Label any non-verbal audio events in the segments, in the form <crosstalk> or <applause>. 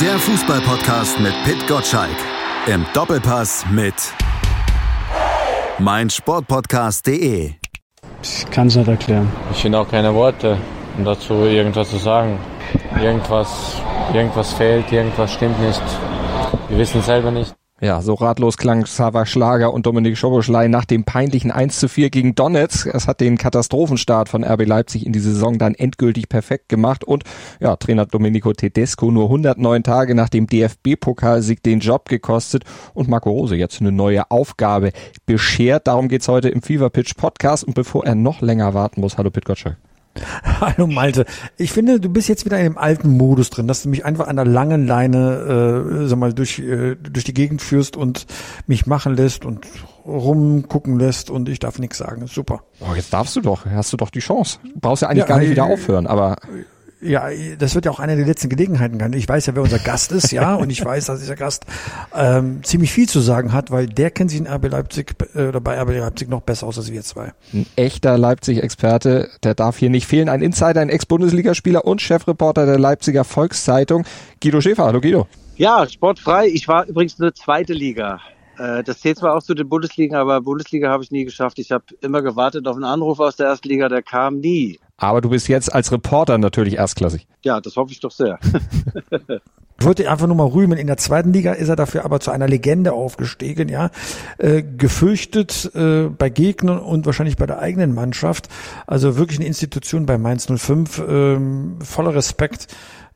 Der Fußballpodcast mit Pit Gottschalk. Im Doppelpass mit meinsportpodcast.de. Ich kann es nicht erklären. Ich finde auch keine Worte, um dazu irgendwas zu sagen. Irgendwas, irgendwas fehlt, irgendwas stimmt nicht. Wir wissen es selber nicht. Ja, so ratlos klang Sava Schlager und Dominik Schoboschlei nach dem peinlichen 1 zu 4 gegen Donetsk. Es hat den Katastrophenstart von RB Leipzig in die Saison dann endgültig perfekt gemacht und ja, Trainer Domenico Tedesco nur 109 Tage nach dem DFB-Pokalsieg den Job gekostet und Marco Rose jetzt eine neue Aufgabe beschert. Darum geht's heute im Fever Pitch Podcast und bevor er noch länger warten muss, hallo Pit Gottschalk. <laughs> Hallo Malte. Ich finde, du bist jetzt wieder in dem alten Modus drin, dass du mich einfach an der langen Leine, äh, sag mal, durch, äh, durch die Gegend führst und mich machen lässt und rumgucken lässt und ich darf nichts sagen. Super. Oh, jetzt darfst du doch, hast du doch die Chance. Du brauchst ja eigentlich ja, gar nicht wieder aufhören, aber ja, das wird ja auch eine der letzten Gelegenheiten sein. Ich weiß ja, wer unser Gast ist, ja, und ich weiß, dass dieser Gast ähm, ziemlich viel zu sagen hat, weil der kennt sich in RB Leipzig äh, oder bei RB Leipzig noch besser aus als wir zwei. Ein echter Leipzig-Experte, der darf hier nicht fehlen. Ein Insider, ein Ex-Bundesligaspieler und Chefreporter der Leipziger Volkszeitung, Guido Schäfer. Hallo Guido. Ja, sportfrei. Ich war übrigens nur zweite Liga. Äh, das zählt zwar auch zu den Bundesligen, aber Bundesliga habe ich nie geschafft. Ich habe immer gewartet auf einen Anruf aus der ersten Liga, der kam nie. Aber du bist jetzt als Reporter natürlich erstklassig. Ja, das hoffe ich doch sehr. <laughs> Ich wollte einfach nur mal rühmen. In der zweiten Liga ist er dafür aber zu einer Legende aufgestiegen, ja. Äh, gefürchtet äh, bei Gegnern und wahrscheinlich bei der eigenen Mannschaft. Also wirklich eine Institution bei Mainz 05. Ähm, voller Respekt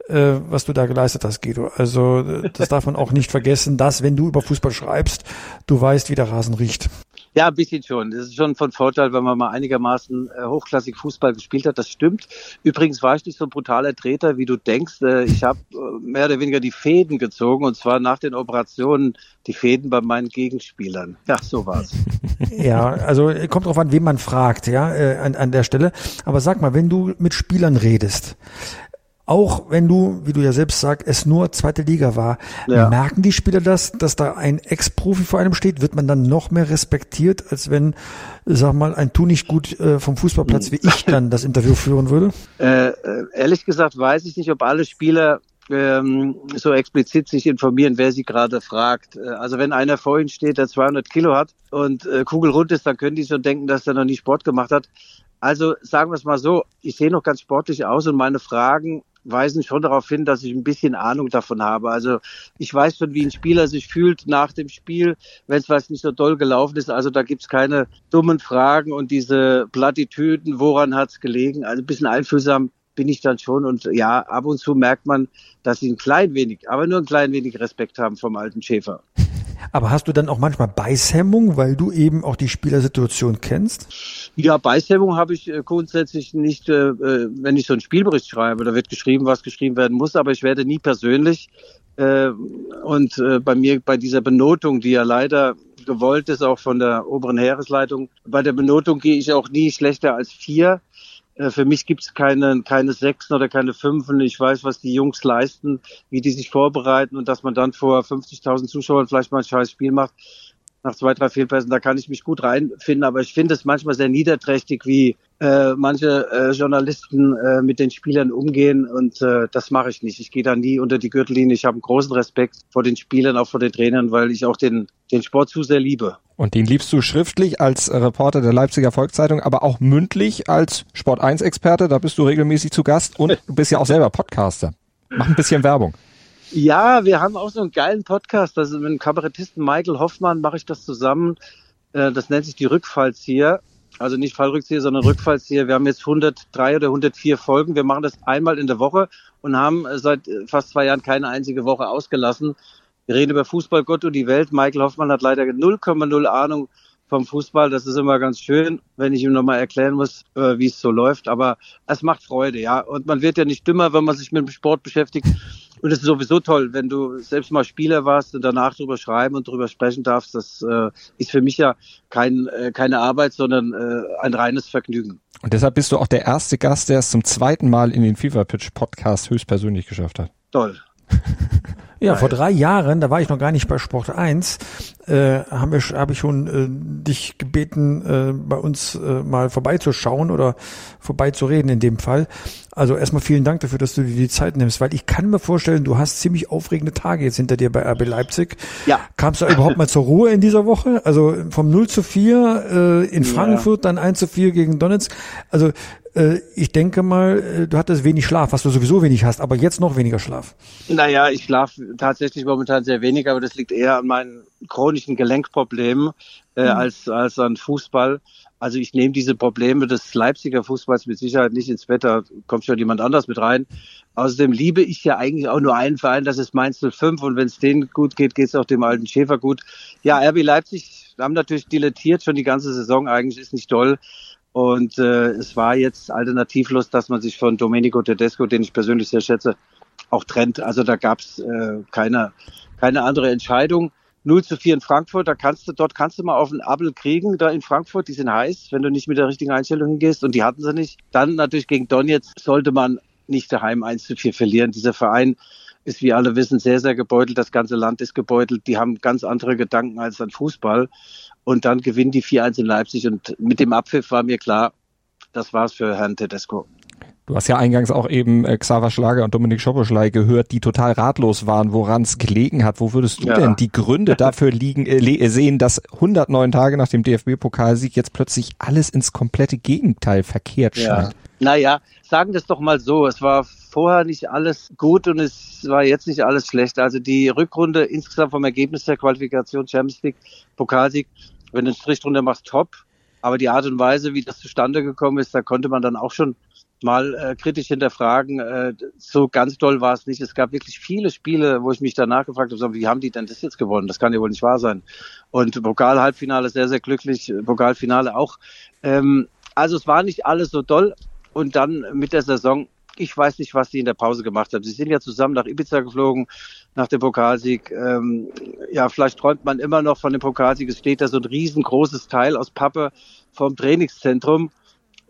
äh, was du da geleistet hast, Guido. Also das darf man auch nicht vergessen, dass wenn du über Fußball schreibst, du weißt, wie der Rasen riecht. Ja, ein bisschen schon. Das ist schon von Vorteil, wenn man mal einigermaßen äh, hochklassig Fußball gespielt hat. Das stimmt. Übrigens war ich nicht so ein brutaler Treter, wie du denkst. Äh, ich habe äh, mehr oder weniger die Fäden gezogen und zwar nach den Operationen die Fäden bei meinen Gegenspielern. Ja, so war's. <laughs> ja, also kommt drauf an, wen man fragt, ja, an, an der Stelle. Aber sag mal, wenn du mit Spielern redest, auch wenn du, wie du ja selbst sagst, es nur zweite Liga war, ja. merken die Spieler das, dass da ein Ex-Profi vor einem steht? Wird man dann noch mehr respektiert, als wenn, sag mal, ein Tu nicht gut äh, vom Fußballplatz wie ich dann das Interview führen würde? <laughs> Äh, äh, ehrlich gesagt weiß ich nicht, ob alle Spieler ähm, so explizit sich informieren, wer sie gerade fragt. Äh, also wenn einer vor ihnen steht, der 200 Kilo hat und kugelrund ist, dann können die schon denken, dass er noch nie Sport gemacht hat. Also sagen wir es mal so, ich sehe noch ganz sportlich aus und meine Fragen weisen schon darauf hin, dass ich ein bisschen Ahnung davon habe. Also ich weiß schon, wie ein Spieler sich fühlt nach dem Spiel, wenn es was nicht so doll gelaufen ist. Also da gibt's keine dummen Fragen und diese Plattitüden, woran hat's gelegen. Also ein bisschen einfühlsam bin ich dann schon. Und ja, ab und zu merkt man, dass sie ein klein wenig, aber nur ein klein wenig Respekt haben vom alten Schäfer. Aber hast du dann auch manchmal Beißhemmung, weil du eben auch die Spielersituation kennst? Ja, Beißhemmung habe ich äh, grundsätzlich nicht, äh, äh, wenn ich so einen Spielbericht schreibe. Da wird geschrieben, was geschrieben werden muss, aber ich werde nie persönlich. Und bei mir, bei dieser Benotung, die ja leider gewollt ist, auch von der oberen Heeresleitung, bei der Benotung gehe ich auch nie schlechter als vier. Für mich gibt es keine, keine Sechsen oder keine Fünfen. Ich weiß, was die Jungs leisten, wie die sich vorbereiten und dass man dann vor 50.000 Zuschauern vielleicht mal ein scheiß Spiel macht nach zwei, drei Fehlpässen, da kann ich mich gut reinfinden, aber ich finde es manchmal sehr niederträchtig, wie äh, manche äh, Journalisten äh, mit den Spielern umgehen und äh, das mache ich nicht. Ich gehe da nie unter die Gürtellinie. Ich habe einen großen Respekt vor den Spielern, auch vor den Trainern, weil ich auch den, den Sport zu sehr liebe. Und den liebst du schriftlich als Reporter der Leipziger Volkszeitung, aber auch mündlich als Sport 1 Experte, da bist du regelmäßig zu Gast und du bist ja auch selber Podcaster. Mach ein bisschen Werbung. Ja, wir haben auch so einen geilen Podcast. Also mit dem Kabarettisten Michael Hoffmann mache ich das zusammen. Äh, das nennt sich die Rückfallzieher. Also nicht Fallrückzieher, sondern Rückfallzieher. Wir haben jetzt 103 oder 104 Folgen. Wir machen das einmal in der Woche und haben seit fast zwei Jahren keine einzige Woche ausgelassen. Wir reden über Fußball, Gott und die Welt. Michael Hoffmann hat leider 0,0 Ahnung vom Fußball. Das ist immer ganz schön, wenn ich ihm nochmal erklären muss, äh, wie es so läuft. Aber es macht Freude, ja. Und man wird ja nicht dümmer, wenn man sich mit dem Sport beschäftigt. Und es ist sowieso toll, wenn du selbst mal Spieler warst und danach drüber schreiben und drüber sprechen darfst. Das äh, ist für mich ja kein, äh, keine Arbeit, sondern äh, ein reines Vergnügen. Und deshalb bist du auch der erste Gast, der es zum zweiten Mal in den FIFA Pitch Podcast höchstpersönlich geschafft hat. Toll. <laughs> Ja, vor drei Jahren, da war ich noch gar nicht bei Sport 1, äh, haben wir, habe ich schon äh, dich gebeten, äh, bei uns äh, mal vorbeizuschauen oder vorbeizureden in dem Fall. Also erstmal vielen Dank dafür, dass du dir die Zeit nimmst, weil ich kann mir vorstellen, du hast ziemlich aufregende Tage jetzt hinter dir bei RB Leipzig. Ja. Kamst du überhaupt mal zur Ruhe in dieser Woche? Also vom 0 zu 4 äh, in Frankfurt, dann 1 zu 4 gegen Donetsk. Also äh, ich denke mal, äh, du hattest wenig Schlaf, was du sowieso wenig hast, aber jetzt noch weniger Schlaf. Naja, ich schlafe tatsächlich momentan sehr wenig, aber das liegt eher an meinen chronischen Gelenkproblemen äh, als, als an Fußball. Also ich nehme diese Probleme des Leipziger Fußballs mit Sicherheit nicht ins Bett, da kommt schon jemand anders mit rein. Außerdem liebe ich ja eigentlich auch nur einen Verein, das ist Mainz 05 und wenn es denen gut geht, geht es auch dem alten Schäfer gut. Ja, RB Leipzig haben natürlich dilettiert schon die ganze Saison, eigentlich ist nicht toll. Und äh, es war jetzt alternativlos, dass man sich von Domenico Tedesco, den ich persönlich sehr schätze, auch trennt. Also da gab es äh, keine, keine andere Entscheidung. 0 zu 4 in Frankfurt, da kannst du, dort kannst du mal auf den Abel kriegen, da in Frankfurt, die sind heiß, wenn du nicht mit der richtigen Einstellung hingehst und die hatten sie nicht. Dann natürlich gegen Donetsk sollte man nicht daheim 1 zu 4 verlieren. Dieser Verein ist, wie alle wissen, sehr, sehr gebeutelt. Das ganze Land ist gebeutelt. Die haben ganz andere Gedanken als an Fußball. Und dann gewinnen die 4-1 in Leipzig und mit dem Abpfiff war mir klar, das war's für Herrn Tedesco. Du hast ja eingangs auch eben äh, Xaver Schlager und Dominik Schoboschlei gehört, die total ratlos waren, woran es gelegen hat. Wo würdest du Ja. denn die Gründe dafür liegen, äh, sehen, dass 109 Tage nach dem DFB-Pokalsieg jetzt plötzlich alles ins komplette Gegenteil verkehrt scheint? Naja, sagen das doch mal so. Es war vorher nicht alles gut und es war jetzt nicht alles schlecht. Also die Rückrunde insgesamt vom Ergebnis der Qualifikation Champions League, Pokalsieg, wenn du einen Strich drunter machst, top. Aber die Art und Weise, wie das zustande gekommen ist, da konnte man dann auch schon mal äh, kritisch hinterfragen. Äh, so ganz toll war es nicht. Es gab wirklich viele Spiele, wo ich mich danach gefragt habe, wie haben die denn das jetzt gewonnen? Das kann ja wohl nicht wahr sein. Und Pokal-Halbfinale sehr, sehr glücklich, Pokalfinale auch. Ähm, also es war nicht alles so doll. Und dann mit der Saison, ich weiß nicht, was die in der Pause gemacht haben. Sie sind ja zusammen nach Ibiza geflogen, nach dem Pokalsieg. Ähm, ja, vielleicht träumt man immer noch von dem Pokalsieg. Es steht da so ein riesengroßes Teil aus Pappe vom Trainingszentrum.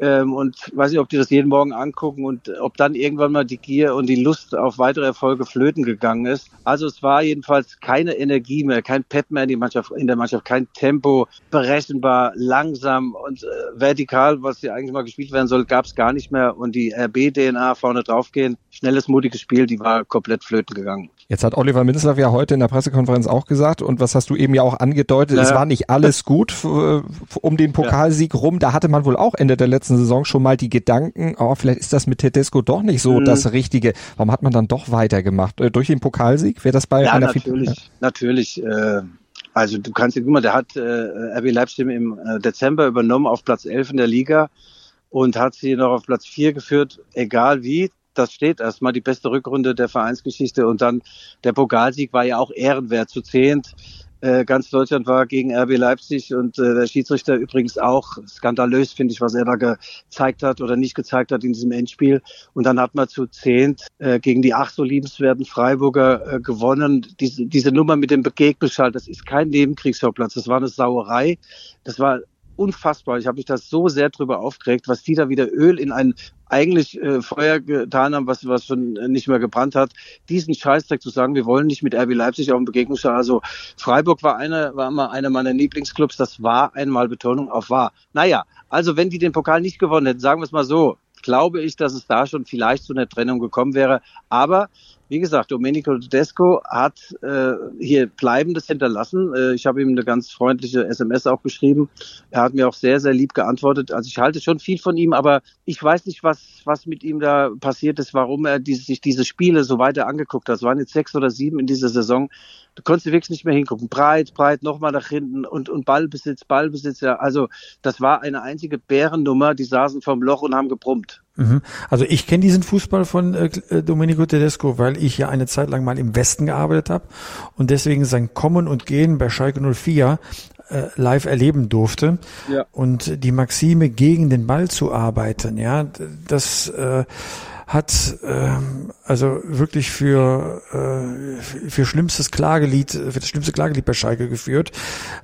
Ähm, und weiß nicht, ob die das jeden Morgen angucken und ob dann irgendwann mal die Gier und die Lust auf weitere Erfolge flöten gegangen ist. Also es war jedenfalls keine Energie mehr, kein Pep mehr in, die Mannschaft, in der Mannschaft, kein Tempo, berechenbar, langsam und äh, vertikal, was ja eigentlich mal gespielt werden soll, gab es gar nicht mehr. Und die RB-DNA vorne draufgehen, schnelles, mutiges Spiel, die war komplett flöten gegangen. Jetzt hat Oliver Minzlaff ja heute in der Pressekonferenz auch gesagt, und was hast du eben ja auch angedeutet, es Ja. war nicht alles gut äh, um den Pokalsieg rum. Da hatte man wohl auch Ende der letzten Saison schon mal die Gedanken, oh, vielleicht ist das mit Tedesco doch nicht so Mhm. das Richtige. Warum hat man dann doch weitergemacht? Äh, Durch den Pokalsieg? Wäre das bei Ja, einer natürlich, natürlich. Äh, also du kannst, guck mal, der hat äh, RB Leipzig im äh, Dezember übernommen auf Platz 11 in der Liga und hat sie noch auf Platz 4 geführt, egal wie. Das steht erstmal die beste Rückrunde der Vereinsgeschichte und dann der Pokalsieg war ja auch ehrenwert zu zehnt. Äh, ganz Deutschland war gegen RB Leipzig und äh, der Schiedsrichter übrigens auch skandalös, finde ich, was er da gezeigt hat oder nicht gezeigt hat in diesem Endspiel. Und dann hat man zu zehnt äh, gegen die ach so liebenswerten Freiburger äh, gewonnen. Diese, diese Nummer mit dem Begegnungsschalt, das ist kein Nebenkriegsschauplatz, das war eine Sauerei. Das war unfassbar. Ich habe mich da so sehr drüber aufgeregt, was die da wieder Öl in ein eigentlich äh, Feuer getan haben, was, was schon nicht mehr gebrannt hat. Diesen Scheißdreck zu sagen, wir wollen nicht mit RB Leipzig auf dem Begegnungsschal. Also Freiburg war einer, war immer einer meiner Lieblingsclubs. Das war einmal Betonung auf war. Naja, also wenn die den Pokal nicht gewonnen hätten, sagen wir es mal so, glaube ich, dass es da schon vielleicht zu einer Trennung gekommen wäre. Aber wie gesagt, Domenico Tedesco hat äh, hier Bleibendes hinterlassen. Äh, ich habe ihm eine ganz freundliche SMS auch geschrieben. Er hat mir auch sehr, sehr lieb geantwortet. Also ich halte schon viel von ihm, aber ich weiß nicht, was, was mit ihm da passiert ist, warum er diese, sich diese Spiele so weiter angeguckt hat. Es waren jetzt sechs oder sieben in dieser Saison. Du konntest wirklich nicht mehr hingucken. Breit, breit, nochmal nach hinten und, und Ballbesitz, Ballbesitz. Ja. Also das war eine einzige Bärennummer. Die saßen vorm Loch und haben gebrummt. Mhm. Also ich kenne diesen Fußball von äh, Domenico Tedesco, weil ich ja eine Zeit lang mal im Westen gearbeitet habe und deswegen sein Kommen und Gehen bei Schalke 04 äh, live erleben durfte. Ja. Und die Maxime gegen den Ball zu arbeiten, ja, das äh, hat ähm, also wirklich für, äh, für schlimmstes Klagelied, für das schlimmste Klagelied bei Schalke geführt.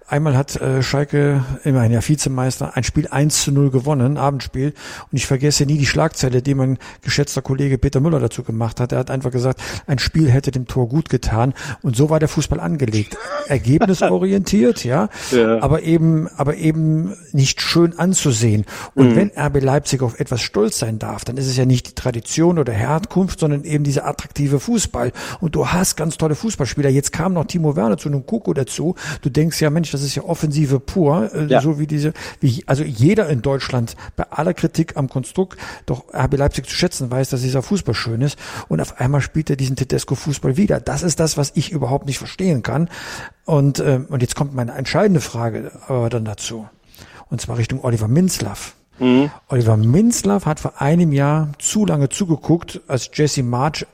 Einmal hat äh, Schalke, immerhin ja Vizemeister, ein Spiel 1 zu 0 gewonnen, Abendspiel. Und ich vergesse nie die Schlagzeile, die mein geschätzter Kollege Peter Müller dazu gemacht hat. Er hat einfach gesagt, ein Spiel hätte dem Tor gut getan. Und so war der Fußball angelegt. Ergebnisorientiert, ja, <laughs> ja, aber eben, aber eben nicht schön anzusehen. Und mhm. wenn RB Leipzig auf etwas stolz sein darf, dann ist es ja nicht die Tradition oder Herkunft, sondern eben dieser attraktive Fußball. Und du hast ganz tolle Fußballspieler. Jetzt kam noch Timo Werner zu einem Koko dazu. Du denkst ja, Mensch, das ist ja Offensive pur, äh, ja. so wie diese, wie, also jeder in Deutschland bei aller Kritik am Konstrukt doch RB Leipzig zu schätzen weiß, dass dieser Fußball schön ist. Und auf einmal spielt er diesen Tedesco-Fußball wieder. Das ist das, was ich überhaupt nicht verstehen kann. Und, äh, und jetzt kommt meine entscheidende Frage aber dann dazu. Und zwar Richtung Oliver Minzlaff. Mhm. Oliver Minzlaff hat vor einem Jahr zu lange zugeguckt, als Jesse March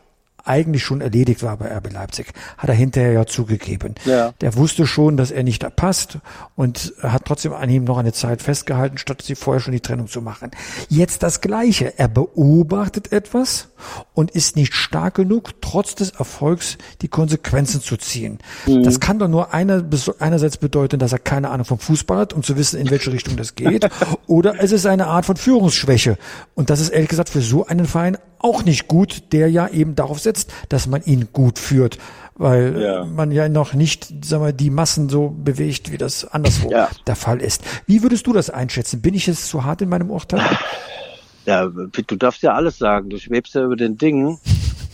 eigentlich schon erledigt war bei RB Leipzig. Hat er hinterher ja zugegeben. Ja. Der wusste schon, dass er nicht da passt und hat trotzdem an ihm noch eine Zeit festgehalten, statt sie vorher schon die Trennung zu machen. Jetzt das Gleiche. Er beobachtet etwas und ist nicht stark genug, trotz des Erfolgs die Konsequenzen zu ziehen. Mhm. Das kann doch nur einer, einerseits bedeuten, dass er keine Ahnung vom Fußball hat, um zu wissen, in welche Richtung das geht, <laughs> oder es ist eine Art von Führungsschwäche. Und das ist ehrlich gesagt für so einen Verein auch nicht gut, der ja eben darauf setzt, dass man ihn gut führt, weil ja. man ja noch nicht, sagen wir, die Massen so bewegt, wie das anderswo ja. der Fall ist. Wie würdest du das einschätzen? Bin ich jetzt zu hart in meinem Urteil? <laughs> Ja, du darfst ja alles sagen. Du schwebst ja über den Dingen.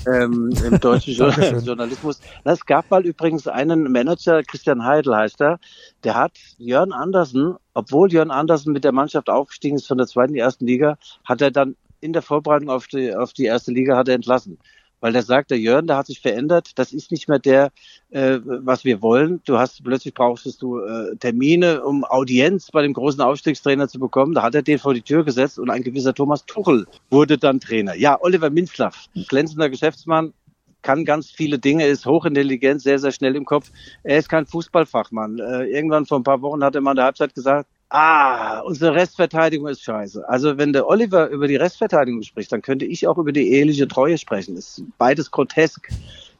ähm, im deutschen <laughs> Journalismus. Es gab mal übrigens einen Manager, Christian Heidel heißt er, der hat Jörn Andersen, obwohl Jörn Andersen mit der Mannschaft aufgestiegen ist von der zweiten, die ersten Liga, hat er dann in der Vorbereitung auf die, auf die erste Liga hat er entlassen. Weil der sagt, der Jörn, der hat sich verändert. Das ist nicht mehr der, äh, was wir wollen. Du hast plötzlich brauchst du äh, Termine, um Audienz bei dem großen Aufstiegstrainer zu bekommen. Da hat er den vor die Tür gesetzt und ein gewisser Thomas Tuchel wurde dann Trainer. Ja, Oliver Minzlaff, glänzender Geschäftsmann, kann ganz viele Dinge, ist hochintelligent, sehr, sehr schnell im Kopf. Er ist kein Fußballfachmann. Äh, irgendwann vor ein paar Wochen hat er mal in der Halbzeit gesagt, Ah, unsere Restverteidigung ist scheiße. Also wenn der Oliver über die Restverteidigung spricht, dann könnte ich auch über die eheliche Treue sprechen. Das ist beides grotesk.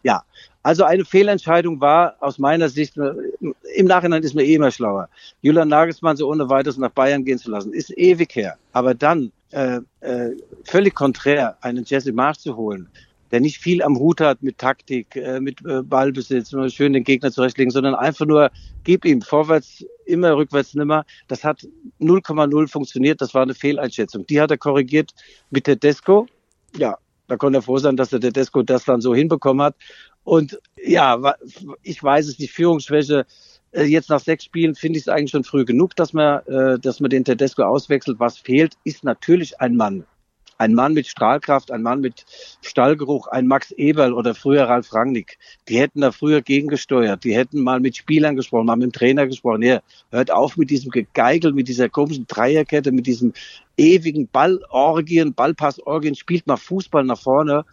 Ja, also eine Fehlentscheidung war aus meiner Sicht, im Nachhinein ist mir eh immer schlauer, Julian Nagelsmann so ohne weiteres nach Bayern gehen zu lassen. Ist ewig her. Aber dann äh, äh, völlig konträr einen Jesse March zu holen, der nicht viel am Hut hat mit Taktik, äh, mit äh, Ballbesitz, schön den Gegner zurechtlegen, sondern einfach nur gib ihm vorwärts immer, rückwärts nimmer. Das hat 0,0 funktioniert. Das war eine Fehleinschätzung. Die hat er korrigiert mit der Desco. Ja, da konnte er froh sein, dass der Tedesco das dann so hinbekommen hat. Und ja, ich weiß es, die Führungsschwäche äh, jetzt nach sechs Spielen finde ich es eigentlich schon früh genug, dass man, dass man den Tedesco auswechselt. Was fehlt, ist natürlich ein Mann ein Mann mit Strahlkraft, ein Mann mit Stallgeruch, ein Max Eberl oder früher Ralf Rangnick, die hätten da früher gegengesteuert, die hätten mal mit Spielern gesprochen, mal mit dem Trainer gesprochen. Ja, hört auf mit diesem Gegeigel, mit dieser komischen Dreierkette, mit diesem ewigen Ballorgien, Ballpassorgien, spielt mal Fußball nach vorne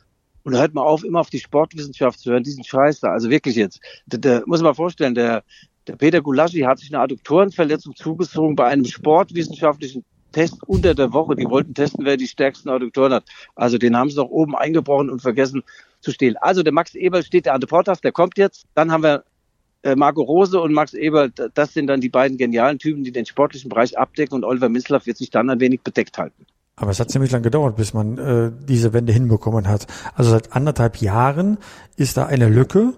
und hört mal auf, immer auf die Sportwissenschaft zu hören, diesen Scheiß da. Also wirklich jetzt, der, der muss man mal vorstellen, der, der Peter Gulaschi hat sich eine Adduktorenverletzung zugezogen bei einem sportwissenschaftlichen Test unter der Woche. Die wollten testen, wer die stärksten Adduktoren hat. Also den haben sie doch oben eingebrochen und vergessen zu stehlen. Also der Max Eberl steht der an der Portas, der kommt jetzt. Dann haben wir äh, Marco Rose und Max Eberl. Das sind dann die beiden genialen Typen, die den sportlichen Bereich abdecken. Und Oliver Minzlaff wird sich dann ein wenig bedeckt halten. Aber es hat ziemlich lang gedauert, bis man äh, diese Wende hinbekommen hat. Also seit anderthalb Jahren ist da eine Lücke.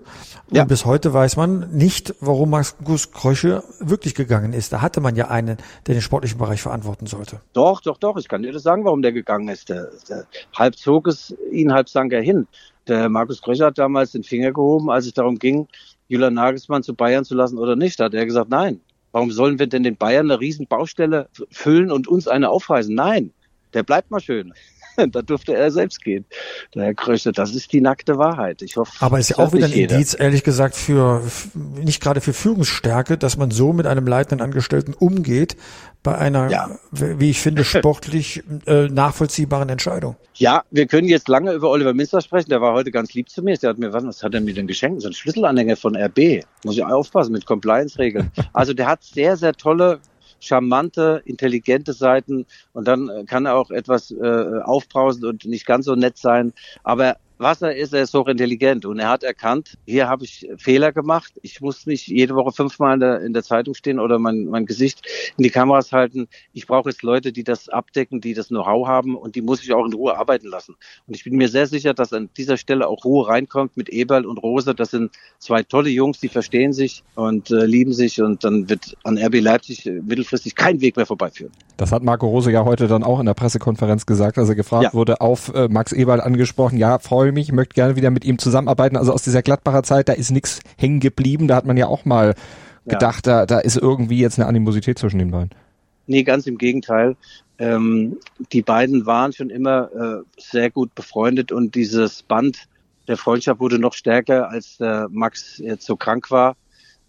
Und ja. bis heute weiß man nicht, warum Markus Krösche wirklich gegangen ist. Da hatte man ja einen, der den sportlichen Bereich verantworten sollte. Doch, doch, doch. Ich kann dir das sagen, warum der gegangen ist. Der, der, halb zog es ihn, halb sank er hin. Der Markus Krösche hat damals den Finger gehoben, als es darum ging, Julian Nagelsmann zu Bayern zu lassen oder nicht. Da hat er gesagt, nein. Warum sollen wir denn den Bayern eine riesen Baustelle füllen und uns eine aufreißen? Nein der bleibt mal schön. <laughs> da durfte er selbst gehen. Der Herr Krösche, das ist die nackte Wahrheit. Ich hoffe. Aber ist ja auch wieder ein jeder. Indiz, ehrlich gesagt, für nicht gerade für Führungsstärke, dass man so mit einem leitenden Angestellten umgeht bei einer, ja. wie ich finde, sportlich äh, nachvollziehbaren Entscheidung. Ja, wir können jetzt lange über Oliver Minster sprechen. Der war heute ganz lieb zu mir. Der hat mir, was, was hat er mir denn geschenkt? So ein Schlüsselanhänger von RB. Muss ich aufpassen mit Compliance-Regeln. <laughs> Also der hat sehr, sehr tolle charmante, intelligente Seiten und dann äh, kann er auch etwas äh, aufbrausend und nicht ganz so nett sein. Aber was er ist, er ist hochintelligent und er hat erkannt, hier habe ich Fehler gemacht. Ich muss nicht jede Woche fünfmal in der, in der Zeitung stehen oder mein, mein Gesicht in die Kameras halten. Ich brauche jetzt Leute, die das abdecken, die das Know-how haben und die muss ich auch in Ruhe arbeiten lassen. Und ich bin mir sehr sicher, dass an dieser Stelle auch Ruhe reinkommt mit Eberl und Rose. Das sind zwei tolle Jungs, die verstehen sich und äh, lieben sich und dann wird an RB Leipzig äh, mittelfristig kein Weg mehr vorbeiführen. Das hat Marco Rose ja heute dann auch in der Pressekonferenz gesagt, als er gefragt ja. wurde, auf äh, Max Eberl angesprochen, ja, freue mich, möchte gerne wieder mit ihm zusammenarbeiten. Also aus dieser Gladbacher Zeit, da ist nichts hängen geblieben. Da hat man ja auch mal ja. gedacht, da, da ist irgendwie jetzt eine Animosität zwischen den beiden. Nee, ganz im Gegenteil. Ähm, die beiden waren schon immer äh, sehr gut befreundet und dieses Band der Freundschaft wurde noch stärker, als der Max jetzt so krank war.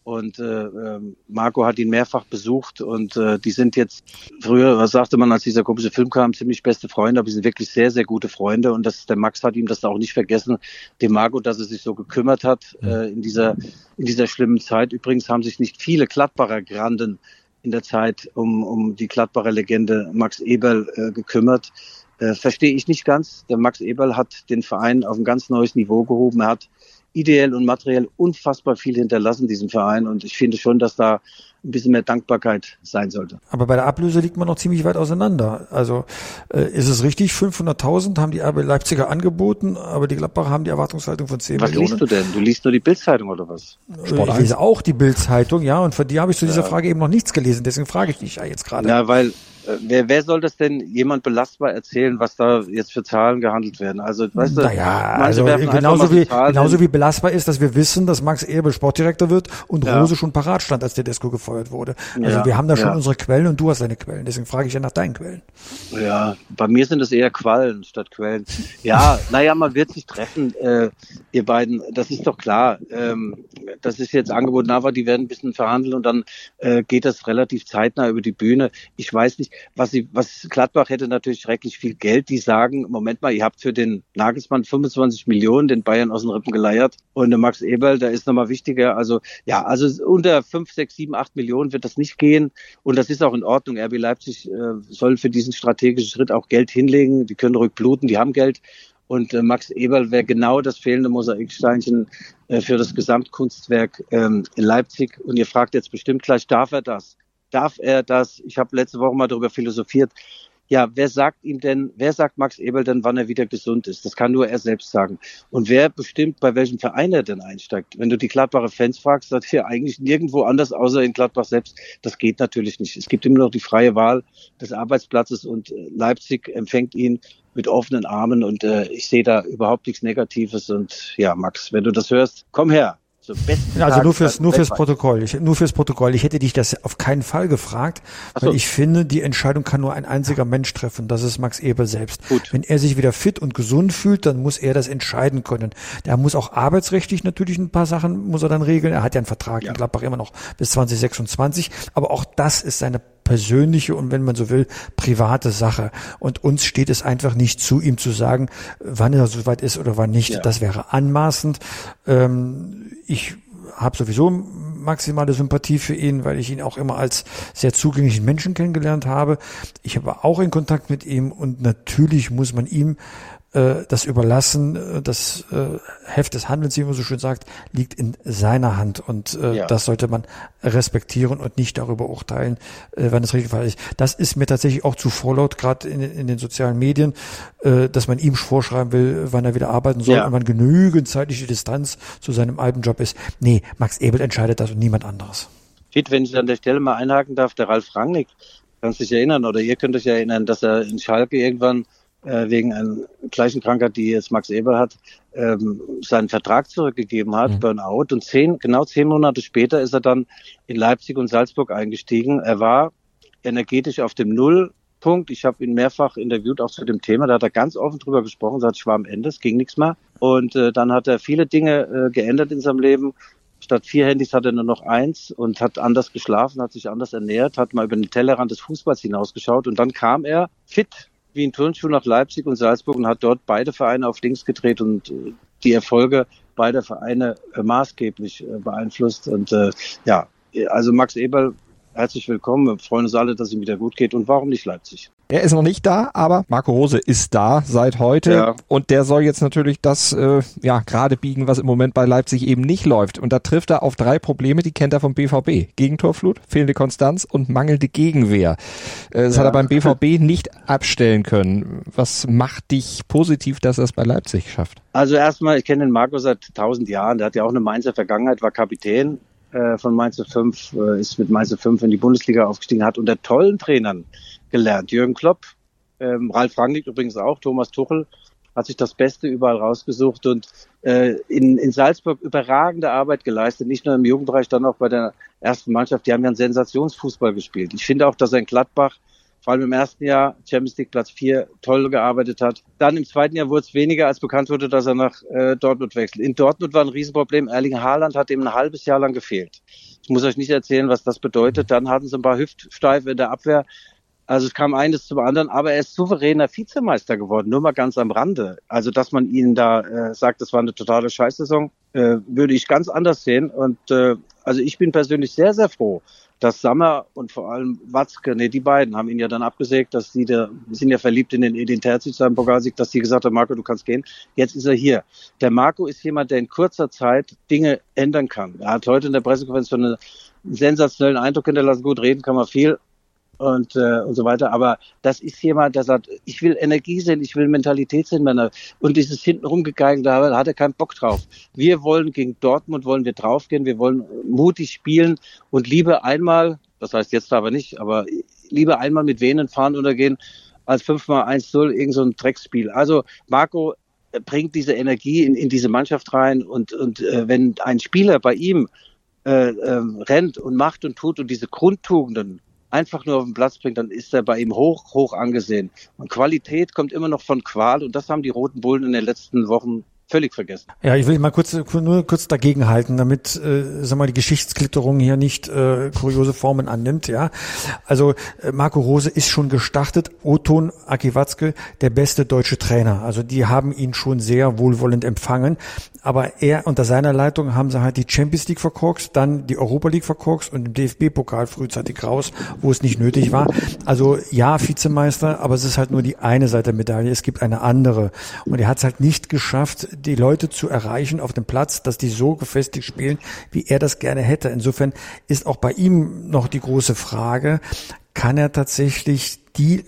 Und äh, ähm, Marco hat ihn mehrfach besucht und äh, die sind jetzt früher, was sagte man, als dieser komische Film kam, ziemlich beste Freunde, aber die sind wirklich sehr, sehr gute Freunde und das, der Max hat ihm das auch nicht vergessen, dem Marco, dass er sich so gekümmert hat äh, in dieser in dieser schlimmen Zeit. Übrigens haben sich nicht viele Gladbacher Granden in der Zeit um, um die Gladbacher Legende Max Eberl äh, gekümmert. Äh, verstehe ich nicht ganz. Der Max Eberl hat den Verein auf ein ganz neues Niveau gehoben. Er hat ideell und materiell unfassbar viel hinterlassen, diesem Verein. Und ich finde schon, dass da ein bisschen mehr Dankbarkeit sein sollte. Aber bei der Ablöse liegt man noch ziemlich weit auseinander. Also äh, ist es richtig, 500.000 haben die RB Leipziger angeboten, aber die Gladbacher haben die Erwartungshaltung von 10 was Millionen. Was liest du denn? Du liest nur die Bildzeitung oder was? Sport ich lese auch die Bildzeitung, ja, und von dir habe ich zu dieser ja. Frage eben noch nichts gelesen, deswegen frage ich dich ja jetzt gerade. Ja, weil äh, wer, wer soll das denn jemand belastbar erzählen, was da jetzt für Zahlen gehandelt werden? Also, weißt du, naja, also genauso wie, genauso wie belastbar ist, dass wir wissen, dass Max Erbel Sportdirektor wird und ja. Rose schon parat stand, als der Desko gefeuert wurde. Also ja, wir haben da schon ja. unsere Quellen und du hast deine Quellen. Deswegen frage ich ja nach deinen Quellen. Ja, bei mir sind es eher Quallen statt Quellen. Ja, naja, man wird sich treffen, äh, ihr beiden. Das ist doch klar. Ähm, das ist jetzt angeboten, aber die werden ein bisschen verhandeln und dann äh, geht das relativ zeitnah über die Bühne. Ich weiß nicht, was sie, was Gladbach hätte natürlich schrecklich viel Geld. Die sagen, Moment mal, ihr habt für den Nagelsmann 25 Millionen den Bayern aus den Rippen geleiert und Max Eberl, der ist nochmal wichtiger. Also ja, also unter 5, 6, 7, 8 Millionen wird das nicht gehen und das ist auch in Ordnung. RB Leipzig äh, soll für diesen strategischen Schritt auch Geld hinlegen. Die können rückbluten, die haben Geld. Und äh, Max Eberl wäre genau das fehlende Mosaiksteinchen äh, für das Gesamtkunstwerk ähm, in Leipzig. Und ihr fragt jetzt bestimmt gleich, darf er das? Darf er das? Ich habe letzte Woche mal darüber philosophiert. Ja, wer sagt ihm denn, wer sagt Max Ebel denn, wann er wieder gesund ist? Das kann nur er selbst sagen. Und wer bestimmt, bei welchem Verein er denn einsteigt? Wenn du die Gladbacher Fans fragst, sagt er eigentlich nirgendwo anders, außer in Gladbach selbst. Das geht natürlich nicht. Es gibt immer noch die freie Wahl des Arbeitsplatzes und äh, Leipzig empfängt ihn mit offenen Armen und äh, ich sehe da überhaupt nichts Negatives. Und ja, Max, wenn du das hörst, komm her zum besten Also nur fürs, nur fürs Protokoll. Ich, nur fürs Protokoll. Ich hätte dich das auf keinen Fall gefragt, so. weil ich finde, die Entscheidung kann nur ein einziger Mensch treffen. Das ist Max Eber selbst. Gut. Wenn er sich wieder fit und gesund fühlt, dann muss er das entscheiden können. Der muss auch arbeitsrechtlich natürlich ein paar Sachen muss er dann regeln. Er hat ja einen Vertrag ja. in Gladbach immer noch bis 2026. Aber auch das ist seine persönliche und wenn man so will, private Sache. Und uns steht es einfach nicht zu, ihm zu sagen, wann er soweit ist oder wann nicht. Ja. Das wäre anmaßend. Ähm, ich habe sowieso maximale Sympathie für ihn, weil ich ihn auch immer als sehr zugänglichen Menschen kennengelernt habe. Ich habe auch in Kontakt mit ihm und natürlich muss man ihm äh, das Überlassen, äh, das äh, Heft des Handelns, wie man so schön sagt, liegt in seiner Hand und äh, ja. das sollte man respektieren und nicht darüber urteilen, äh, wann es richtig war. Das ist mir tatsächlich auch zu vorlaut, gerade in, in, den sozialen Medien, äh, dass man ihm vorschreiben will, wann er wieder arbeiten soll ja. und wann genügend zeitliche Distanz zu seinem Albenjob ist. Nee, Max Ebel entscheidet das und niemand anderes. Fit, wenn ich an der Stelle mal einhaken darf, der Ralf Rangnick, kannst dich erinnern oder ihr könnt euch erinnern, dass er in Schalke irgendwann äh, wegen einer gleichen Krankheit, die jetzt Max Eber hat, ähm, seinen Vertrag zurückgegeben hat, mhm. Burnout. Und zehn, genau zehn Monate später ist er dann in Leipzig und Salzburg eingestiegen. Er war energetisch auf dem Nullpunkt. Ich habe ihn mehrfach interviewt, auch zu dem Thema. Da hat er ganz offen drüber gesprochen, sagt, ich war am Ende, es ging nichts mehr. Und äh, dann hat er viele Dinge äh, geändert in seinem Leben. Statt vier Handys hat er nur noch eins und hat anders geschlafen, hat sich anders ernährt, hat mal über den Tellerrand des Fußballs hinausgeschaut und dann kam er fit wie ein Turnschuh nach Leipzig und Salzburg und hat dort beide Vereine auf links gedreht und äh, die Erfolge beider Vereine äh, maßgeblich äh, beeinflusst. Und äh, ja, also Max Eberl herzlich willkommen. Wir freuen uns alle, dass ihm wieder gut geht. Und warum nicht Leipzig? Er ist noch nicht da, aber Marco Rose ist da seit heute ja. und der soll jetzt natürlich das äh, ja gerade biegen, was im Moment bei Leipzig eben nicht läuft. Und da trifft er auf drei Probleme, die kennt er vom BVB: Gegentorflut, fehlende Konstanz und mangelnde Gegenwehr. Äh, das ja. hat er beim BVB nicht abstellen können. Was macht dich positiv, dass er es bei Leipzig schafft? Also erstmal, ich kenne den Marco seit tausend Jahren. Der hat ja auch eine Mainzer Vergangenheit, war Kapitän äh, von Mainz 5, äh, ist mit Mainz 5 in die Bundesliga aufgestiegen, hat unter tollen Trainern gelernt. Jürgen Klopp, ähm, Ralf Rangnick übrigens auch, Thomas Tuchel hat sich das Beste überall rausgesucht und äh, in, in Salzburg überragende Arbeit geleistet, nicht nur im Jugendbereich, dann auch bei der ersten Mannschaft. Die haben ja einen Sensationsfußball gespielt. Ich finde auch, dass er in Gladbach vor allem im ersten Jahr Champions League Platz 4 toll gearbeitet hat. Dann im zweiten Jahr wurde es weniger, als bekannt wurde, dass er nach äh, Dortmund wechselt. In Dortmund war ein Riesenproblem. Erling Haaland hat ihm ein halbes Jahr lang gefehlt. Ich muss euch nicht erzählen, was das bedeutet. Dann hatten sie ein paar Hüftsteife in der Abwehr. Also es kam eines zum anderen, aber er ist souveräner Vizemeister geworden, nur mal ganz am Rande. Also dass man ihnen da äh, sagt, das war eine totale Scheißsaison, äh, würde ich ganz anders sehen. Und äh, also ich bin persönlich sehr, sehr froh, dass Sammer und vor allem Watzke, nee, die beiden haben ihn ja dann abgesägt, dass die da, sind ja verliebt in den Edin Terzic, seinem Pokalsieg, dass die gesagt haben, Marco, du kannst gehen. Jetzt ist er hier. Der Marco ist jemand, der in kurzer Zeit Dinge ändern kann. Er hat heute in der Pressekonferenz schon einen sensationellen Eindruck hinterlassen. Gut, reden kann man viel, und, äh, und so weiter. Aber das ist jemand, der sagt, ich will Energie sehen, ich will Mentalität sehen, Männer. Und dieses hinten rumgegeigt, da hat er keinen Bock drauf. Wir wollen gegen Dortmund, wollen wir draufgehen, wir wollen mutig spielen und lieber einmal, das heißt jetzt aber nicht, aber lieber einmal mit Venen fahren untergehen, als fünfmal 1-0 irgend so ein Dreckspiel. Also Marco bringt diese Energie in, in diese Mannschaft rein und, und äh, wenn ein Spieler bei ihm äh, äh, rennt und macht und tut und diese Grundtugenden einfach nur auf den Platz bringt, dann ist er bei ihm hoch, hoch angesehen. Und Qualität kommt immer noch von Qual und das haben die Roten Bullen in den letzten Wochen völlig vergessen. Ja, ich will mal kurz nur kurz dagegenhalten, damit äh, sag mal die Geschichtsklitterung hier nicht äh, kuriose Formen annimmt, ja. Also äh, Marco Rose ist schon gestartet, Oton Akiwatzke, der beste deutsche Trainer. Also die haben ihn schon sehr wohlwollend empfangen, aber er unter seiner Leitung haben sie halt die Champions League verkorkst, dann die Europa League verkorkst und im DFB Pokal frühzeitig raus, wo es nicht nötig war. Also ja, Vizemeister, aber es ist halt nur die eine Seite der Medaille, es gibt eine andere und er hat es halt nicht geschafft, die Leute zu erreichen auf dem Platz, dass die so gefestigt spielen, wie er das gerne hätte. Insofern ist auch bei ihm noch die große Frage, kann er tatsächlich die, äh,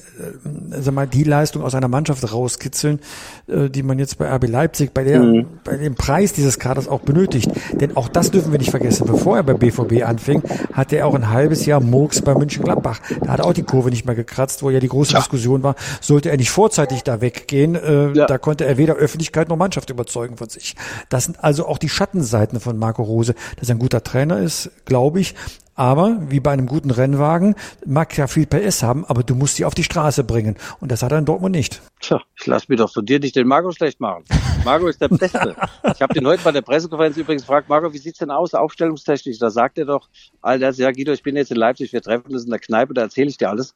sag mal, die Leistung aus einer Mannschaft rauskitzeln, äh, die man jetzt bei RB Leipzig bei der, mhm. bei dem Preis dieses Kaders auch benötigt. Denn auch das dürfen wir nicht vergessen. Bevor er bei BVB anfing, hatte er auch ein halbes Jahr Murks bei München-Gladbach. Da hat er auch die Kurve nicht mehr gekratzt, wo ja die große ja. Diskussion war, sollte er nicht vorzeitig da weggehen. Äh, ja. Da konnte er weder Öffentlichkeit noch Mannschaft überzeugen von sich. Das sind also auch die Schattenseiten von Marco Rose. Dass er ein guter Trainer ist, glaube ich, aber wie bei einem guten Rennwagen mag ja viel PS haben, aber du musst sie auf die Straße bringen. Und das hat er in Dortmund nicht. Tja, ich lass mir doch von dir nicht den Marco schlecht machen. Marco ist der Beste. ich habe den heute bei der Pressekonferenz übrigens gefragt, Marco, wie sieht's denn aus, aufstellungstechnisch? Da sagt er doch, Alter, ja Guido, ich bin jetzt in Leipzig, wir treffen uns in der Kneipe, da erzähle ich dir alles.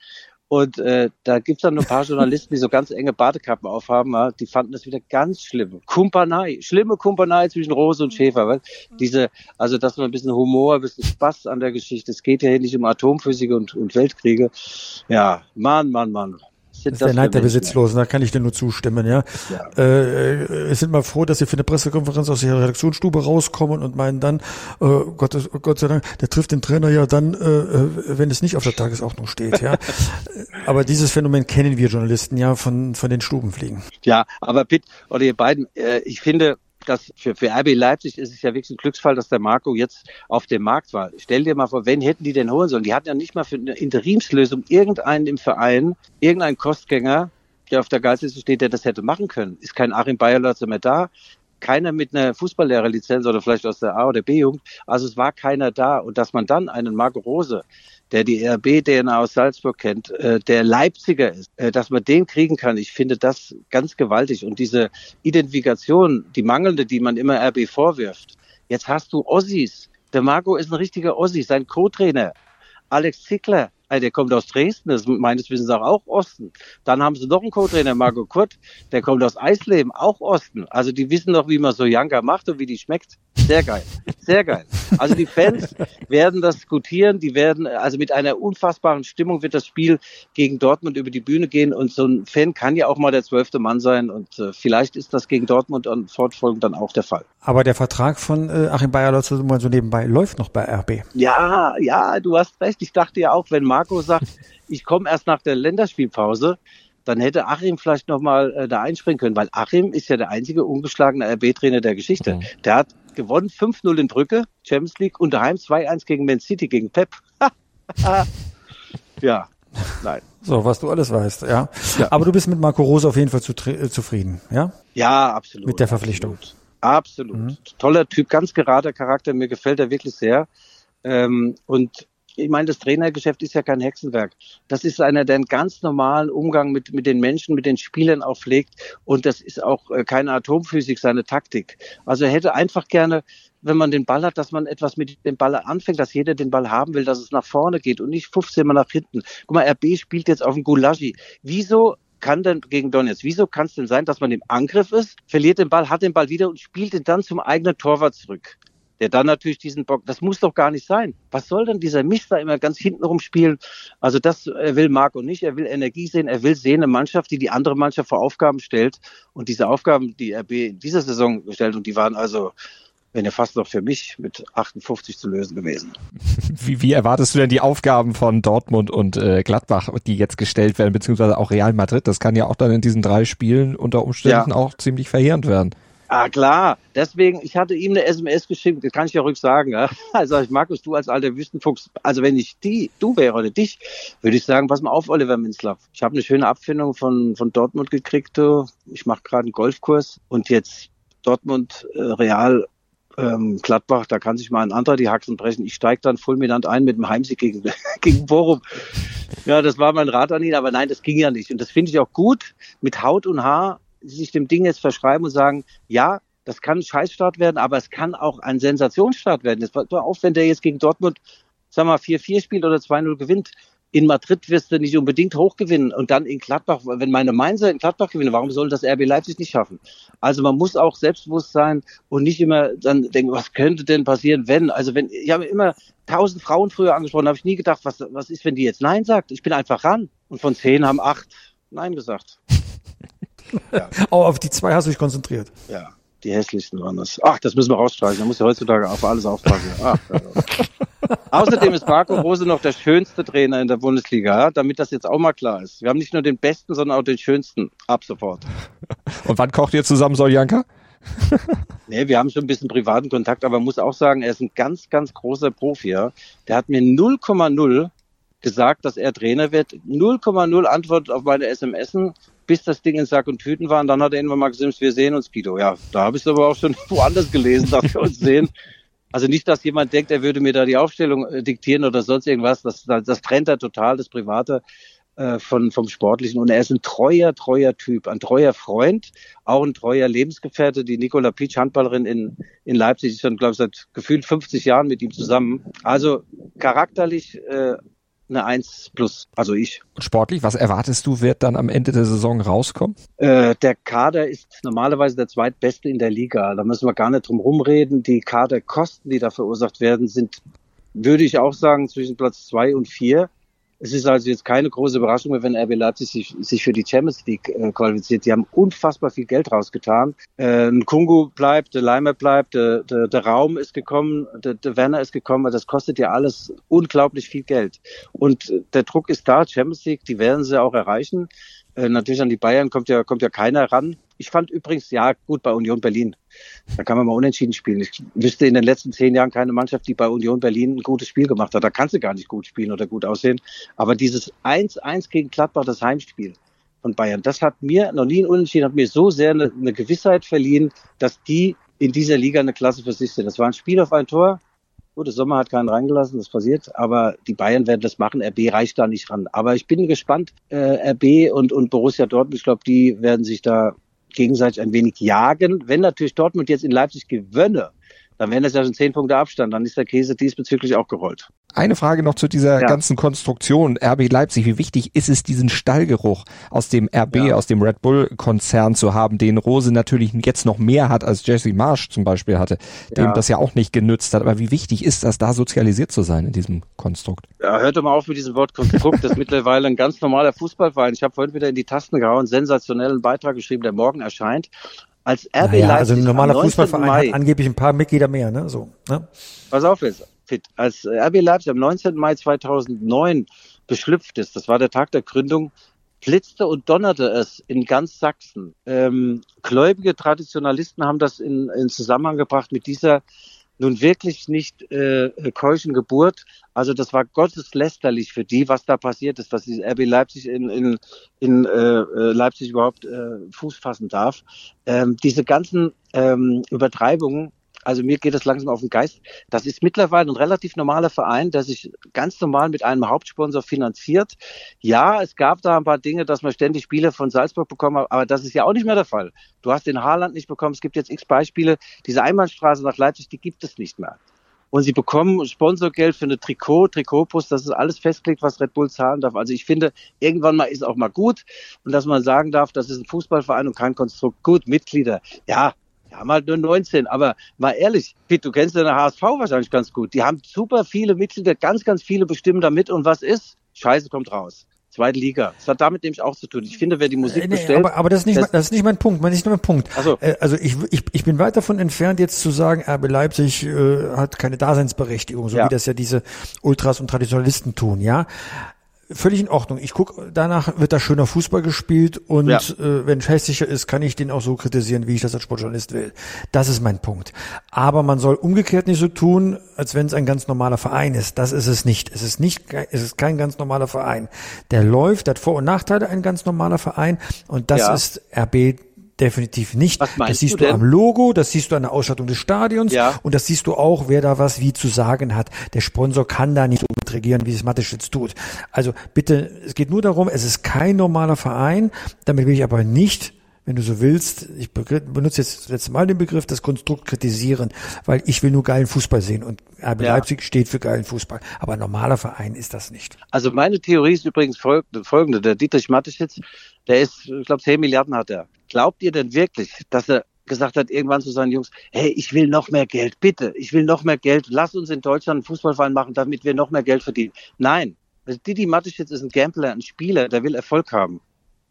Und äh, da gibt's dann ein paar Journalisten, die so ganz enge Badekappen aufhaben. Ja, die fanden das wieder ganz schlimm. Kumpanei, schlimme Kumpanei zwischen Rose und Schäfer. Weil diese, also dass man ein bisschen Humor, ein bisschen Spaß an der Geschichte. Es geht ja hier nicht um Atomphysik und, und Weltkriege. Ja, Mann, Mann, Mann sind das, ist der Neid der Besitzlosen, da kann ich dir nur zustimmen, ja. ja. Äh, sind mal froh, dass sie für eine Pressekonferenz aus ihrer Redaktionsstube rauskommen und meinen dann, äh, Gott, Gott sei Dank, der trifft den Trainer ja dann, äh, äh wenn es nicht auf der Tagesordnung steht, ja. <laughs> aber dieses Phänomen kennen wir Journalisten ja von, von den Stubenfliegen. Ja, aber Pitt oder ihr beiden, äh, ich finde, das für, für RB Leipzig ist es ja wirklich ein Glücksfall, dass der Marco jetzt auf dem Markt war. Stell dir mal vor, wen hätten die denn holen sollen? Die hatten ja nicht mal für eine Interimslösung irgendeinen im Verein, irgendeinen Kostgänger, der auf der Geistliste steht, der das hätte machen können. Ist kein Achim Bayerlotzer mehr da, keiner mit einer Fußballlehrerlizenz oder vielleicht aus der A- oder B-Jugend. Also es war keiner da. Und dass man dann einen Marco Rose der die RB-DNA aus Salzburg kennt, äh, der Leipziger ist, äh, dass man den kriegen kann, ich finde das ganz gewaltig. Und diese Identifikation, die mangelnde, die man immer RB vorwirft, jetzt hast du Ossis. Der Marco ist ein richtiger Ossi, sein Co-Trainer. Alex Zickler, der kommt aus Dresden, das ist meines Wissens auch, auch Osten. Dann haben sie noch einen Co-Trainer, Marco Kurt, der kommt aus Eisleben, auch Osten. Also die wissen doch, wie man so Janka macht und wie die schmeckt. Sehr geil. Sehr geil. Also die Fans <laughs> werden das diskutieren, die werden, also mit einer unfassbaren Stimmung wird das Spiel gegen Dortmund über die Bühne gehen und so ein Fan kann ja auch mal der zwölfte Mann sein und äh, vielleicht ist das gegen Dortmund und fortfolgend dann auch der Fall. Aber der Vertrag von äh, Achim Bayer so nebenbei läuft noch bei RB. Ja, ja, du hast recht. Ich dachte ja auch, wenn Marco sagt, <laughs> ich komme erst nach der Länderspielpause, dann hätte Achim vielleicht nochmal äh, da einspringen können, weil Achim ist ja der einzige ungeschlagene RB-Trainer der Geschichte. Mhm. Der hat gewonnen 5-0 in Brücke, Champions League, und daheim 2-1 gegen Man City, gegen Pep. <laughs> ja, nein. So, was du alles weißt, ja. ja. Aber du bist mit Marco Rose auf jeden Fall zu, äh, zufrieden, ja? Ja, absolut. Mit der Verpflichtung. Absolut. Absolut. Mhm. Toller Typ, ganz gerader Charakter, mir gefällt er wirklich sehr. Ähm, und ich meine, das Trainergeschäft ist ja kein Hexenwerk. Das ist einer, der einen ganz normalen Umgang mit, mit den Menschen, mit den Spielern auch pflegt. Und das ist auch äh, keine Atomphysik, seine Taktik. Also er hätte einfach gerne, wenn man den Ball hat, dass man etwas mit dem Ball anfängt, dass jeder den Ball haben will, dass es nach vorne geht und nicht 15 Mal nach hinten. Guck mal, RB spielt jetzt auf den Gulagi. Wieso kann denn gegen Donetsk, wieso kann es denn sein, dass man im Angriff ist, verliert den Ball, hat den Ball wieder und spielt ihn dann zum eigenen Torwart zurück? der dann natürlich diesen Bock, das muss doch gar nicht sein. Was soll denn dieser Mist da immer ganz hinten rumspielen? Also das er will Marco nicht. Er will Energie sehen. Er will sehen eine Mannschaft, die die andere Mannschaft vor Aufgaben stellt. Und diese Aufgaben, die RB in dieser Saison gestellt und die waren also wenn ja fast noch für mich mit 58 zu lösen gewesen. <laughs> Wie, wie erwartest du denn die Aufgaben von Dortmund und äh, Gladbach, die jetzt gestellt werden, beziehungsweise auch Real Madrid? Das kann ja auch dann in diesen drei Spielen unter Umständen ja. auch ziemlich verheerend werden. Ah, klar. Deswegen, ich hatte ihm eine SMS geschrieben, das kann ich ja ruhig sagen. Ja? <laughs> Also ich Markus, du als alter Wüstenfuchs, also wenn ich die, du wäre oder dich, würde ich sagen, pass mal auf, Oliver Minzlaff. Ich habe eine schöne Abfindung von, von Dortmund gekriegt. Ich mache gerade einen Golfkurs und jetzt Dortmund, äh, Real, ähm, Gladbach, da kann sich mal ein anderer die Haxen brechen. Ich steige dann fulminant ein mit dem Heimsieg gegen, <laughs> gegen Bochum. Ja, das war mein Rat an ihn, aber nein, das ging ja nicht. Und das finde ich auch gut, mit Haut und Haar sich dem Ding jetzt verschreiben und sagen, ja, das kann ein Scheißstart werden, aber es kann auch ein Sensationsstart werden. Jetzt war auf, wenn der jetzt gegen Dortmund, sag mal, 4-4 spielt oder 2-0 gewinnt. In Madrid wirst du nicht unbedingt hochgewinnen und dann in Gladbach, wenn meine Mainzer in Gladbach gewinnen, warum soll das RB Leipzig nicht schaffen? Also man muss auch selbstbewusst sein und nicht immer dann denken, was könnte denn passieren, wenn? Also wenn, ich habe immer tausend Frauen früher angesprochen, habe ich nie gedacht, was, was ist, wenn die jetzt Nein sagt? Ich bin einfach ran. Und von zehn haben acht Nein gesagt. Ja. <laughs> Auch auf die zwei hast du dich konzentriert. Ja, die hässlichsten waren das. Ach, das müssen wir rausstreichen. Da muss ja heutzutage auf alles aufpassen. Ach, <laughs> Außerdem ist Marco Rose noch der schönste Trainer in der Bundesliga, damit das jetzt auch mal klar ist. Wir haben nicht nur den besten, sondern auch den schönsten. Ab sofort. Und wann kocht ihr zusammen, Soljanka? nee, wir haben schon ein bisschen privaten Kontakt, aber muss auch sagen, er ist ein ganz, ganz großer Profi. Ja. Der hat mir 0,0 gesagt, dass er Trainer wird. 0,0 Antwort auf meine SMSen bis das Ding in Sack und Tüten war. Und dann hat er irgendwann mal gesagt, wir sehen uns, Guido. Ja, da habe ich es aber auch schon <laughs> woanders gelesen, dass wir uns sehen. Also nicht, dass jemand denkt, er würde mir da die Aufstellung äh, diktieren oder sonst irgendwas. Das, das, trennt er total, das Private äh, von, vom Sportlichen. Und er ist ein treuer, treuer Typ, ein treuer Freund, auch ein treuer Lebensgefährte. Die Nicola Pietsch, Handballerin in, in Leipzig, ist schon, glaube ich, seit gefühlt 50 Jahren mit ihm zusammen. Also charakterlich äh, eine 1 plus, also ich. Sportlich, was erwartest du, wird dann am Ende der Saison rauskommen? Äh, der Kader ist normalerweise der zweitbeste in der Liga. Da müssen wir gar nicht drum rumreden. Die Kaderkosten, die da verursacht werden, sind, würde ich auch sagen, zwischen Platz zwei und vier. Es ist also jetzt keine große Überraschung mehr, wenn RB Leipzig sich, sich für die Champions League äh, qualifiziert. Die haben unfassbar viel Geld rausgetan. Äh, Kungu bleibt, der Leimer bleibt, der, der, der Raum ist gekommen, der, der Werner ist gekommen. Das kostet ja alles unglaublich viel Geld. Und der Druck ist da, Champions League, die werden sie auch erreichen. Äh, natürlich an die Bayern kommt ja, kommt ja keiner ran. Ich fand übrigens, ja, gut bei Union Berlin. Da kann man mal unentschieden spielen. Ich wüsste in den letzten zehn Jahren keine Mannschaft, die bei Union Berlin ein gutes Spiel gemacht hat. Da kannst du gar nicht gut spielen oder gut aussehen. Aber dieses 1-1 gegen Gladbach, das Heimspiel von Bayern, das hat mir noch nie ein Unentschieden, hat mir so sehr eine, eine Gewissheit verliehen, dass die in dieser Liga eine Klasse für sich sind. Das war ein Spiel auf ein Tor. Gut, der Sommer hat keinen reingelassen, das passiert, aber die Bayern werden das machen. RB reicht da nicht ran. Aber ich bin gespannt, äh, RB und, und Borussia Dortmund, ich glaube, die werden sich da gegenseitig ein wenig jagen. Wenn natürlich Dortmund jetzt in Leipzig gewönne, dann wären das ja schon zehn Punkte Abstand. Dann ist der Käse diesbezüglich auch gerollt. Eine Frage noch zu dieser ja. ganzen Konstruktion RB Leipzig. Wie wichtig ist es, diesen Stallgeruch aus dem RB, ja. aus dem Red Bull Konzern zu haben, den Rose natürlich jetzt noch mehr hat als Jesse Marsch zum Beispiel hatte, dem ja. das ja auch nicht genützt hat. Aber wie wichtig ist das, da sozialisiert zu sein in diesem Konstrukt? Ja, hört doch mal auf mit diesem Wort Konstrukt. Das ist <laughs> mittlerweile ein ganz normaler Fußballverein. Ich habe vorhin wieder in die Tasten gehauen, sensationellen Beitrag geschrieben, der morgen erscheint als RB naja, Leipzig. Also ein normaler Fußballverein Mai, hat angeblich ein paar Mitglieder mehr, ne? So. Ne? Pass auf jetzt, Fit. Als RB Leipzig am 19. Mai 2009 beschlüpft ist, das war der Tag der Gründung, blitzte und donnerte es in ganz Sachsen. Ähm, gläubige Traditionalisten haben das in, in Zusammenhang gebracht mit dieser nun wirklich nicht äh, keuschen Geburt. Also das war gotteslästerlich für die, was da passiert ist, dass die RB Leipzig in, in, in äh, äh, Leipzig überhaupt äh, Fuß fassen darf. Ähm, diese ganzen ähm, Übertreibungen also mir geht es langsam auf den Geist. Das ist mittlerweile ein relativ normaler Verein, der sich ganz normal mit einem Hauptsponsor finanziert. Ja, es gab da ein paar Dinge, dass man ständig Spiele von Salzburg bekommen hat, aber das ist ja auch nicht mehr der Fall. Du hast den Haarland nicht bekommen. Es gibt jetzt x Beispiele. Diese Einbahnstraße nach Leipzig, die gibt es nicht mehr und sie bekommen Sponsorgeld für eine Trikot, Trikotpost, das ist alles festgelegt, was Red Bull zahlen darf. Also ich finde, irgendwann mal ist auch mal gut und dass man sagen darf, das ist ein Fußballverein und kein Konstrukt. Gut, Mitglieder, ja, haben halt nur 19. Aber mal ehrlich, Pitt, du kennst ja den HSV wahrscheinlich ganz gut. Die haben super viele Mitglieder, ganz, ganz viele bestimmen da mit. Und was ist? Scheiße kommt raus. Zweite Liga. Das hat damit nämlich auch zu tun. Ich finde, wer die Musik äh, nee, bestellt. Aber, aber das, ist nicht, das, das ist nicht mein Punkt. Ist nicht mein Punkt. Also, äh, also ich, ich, ich bin weit davon entfernt, jetzt zu sagen, RB Leipzig äh, hat keine Daseinsberechtigung, so ja. wie das ja diese Ultras und Traditionalisten tun, ja völlig in Ordnung. Ich gucke, danach wird da schöner Fußball gespielt und ja. äh, wenn hässlicher ist, kann ich den auch so kritisieren, wie ich das als Sportjournalist will. Das ist mein Punkt. Aber man soll umgekehrt nicht so tun, als wenn es ein ganz normaler Verein ist. Das ist es nicht. Es ist nicht, es ist kein ganz normaler Verein. Der läuft, der hat Vor- und Nachteile, ein ganz normaler Verein und das ja. ist RB definitiv nicht. Das siehst du, du am Logo, das siehst du an der Ausstattung des Stadions ja. und das siehst du auch, wer da was wie zu sagen hat. Der Sponsor kann da nicht so mitregieren, wie es Mattisch jetzt tut. Also bitte, es geht nur darum, es ist kein normaler Verein. Damit will ich aber nicht wenn du so willst, ich benutze jetzt das letzte Mal den Begriff, das Konstrukt kritisieren, weil ich will nur geilen Fußball sehen und RB ja. Leipzig steht für geilen Fußball. Aber ein normaler Verein ist das nicht. Also meine Theorie ist übrigens folgende. Der Dietrich Mateschitz, der ist, ich glaube, 10 Milliarden hat er. Glaubt ihr denn wirklich, dass er gesagt hat irgendwann zu seinen Jungs, hey, ich will noch mehr Geld, bitte, ich will noch mehr Geld, lass uns in Deutschland einen Fußballverein machen, damit wir noch mehr Geld verdienen. Nein, Didi Mateschitz ist ein Gambler, ein Spieler, der will Erfolg haben.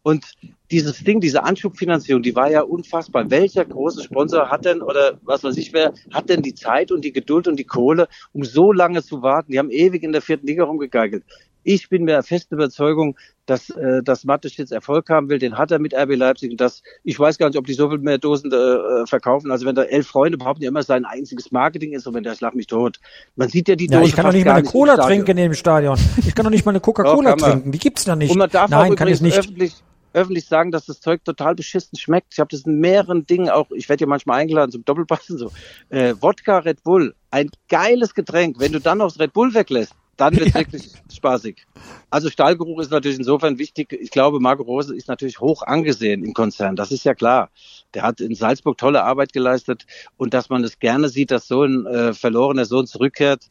Und dieses Ding, diese Anschubfinanzierung, die war ja unfassbar. Welcher große Sponsor hat denn, oder was weiß ich wer, hat denn die Zeit und die Geduld und die Kohle, um so lange zu warten? Die haben ewig in der vierten Liga rumgegeigelt. Ich bin mir festen Überzeugung, dass, äh, dass Mattisch jetzt Erfolg haben will. Den hat er mit RB Leipzig. Und das, ich weiß gar nicht, ob die so viel mehr Dosen äh, verkaufen. Also wenn da elf Freunde behaupten ja immer sein einziges Marketing ist und wenn der schlag mich tot. Man sieht ja die Dose. Ja, ich kann doch nicht mal eine Cola trinken in dem Stadion. Ich kann doch nicht mal eine <laughs> Coca-Cola trinken. Die gibt's da nicht. Und man darf Nein, auch kann ich nicht. öffentlich öffentlich sagen, dass das Zeug total beschissen schmeckt. Ich habe das in mehreren Dingen auch, ich werde ja manchmal eingeladen zum Doppelpassen so. Äh, Wodka Red Bull, ein geiles Getränk. Wenn du dann noch das Red Bull weglässt, dann wird <laughs> ja. wirklich spaßig. Also Stahlgeruch ist natürlich insofern wichtig. Ich glaube, Marco Rose ist natürlich hoch angesehen im Konzern. Das ist ja klar. Der hat in Salzburg tolle Arbeit geleistet und dass man es gerne sieht, dass so ein äh, verlorener Sohn zurückkehrt,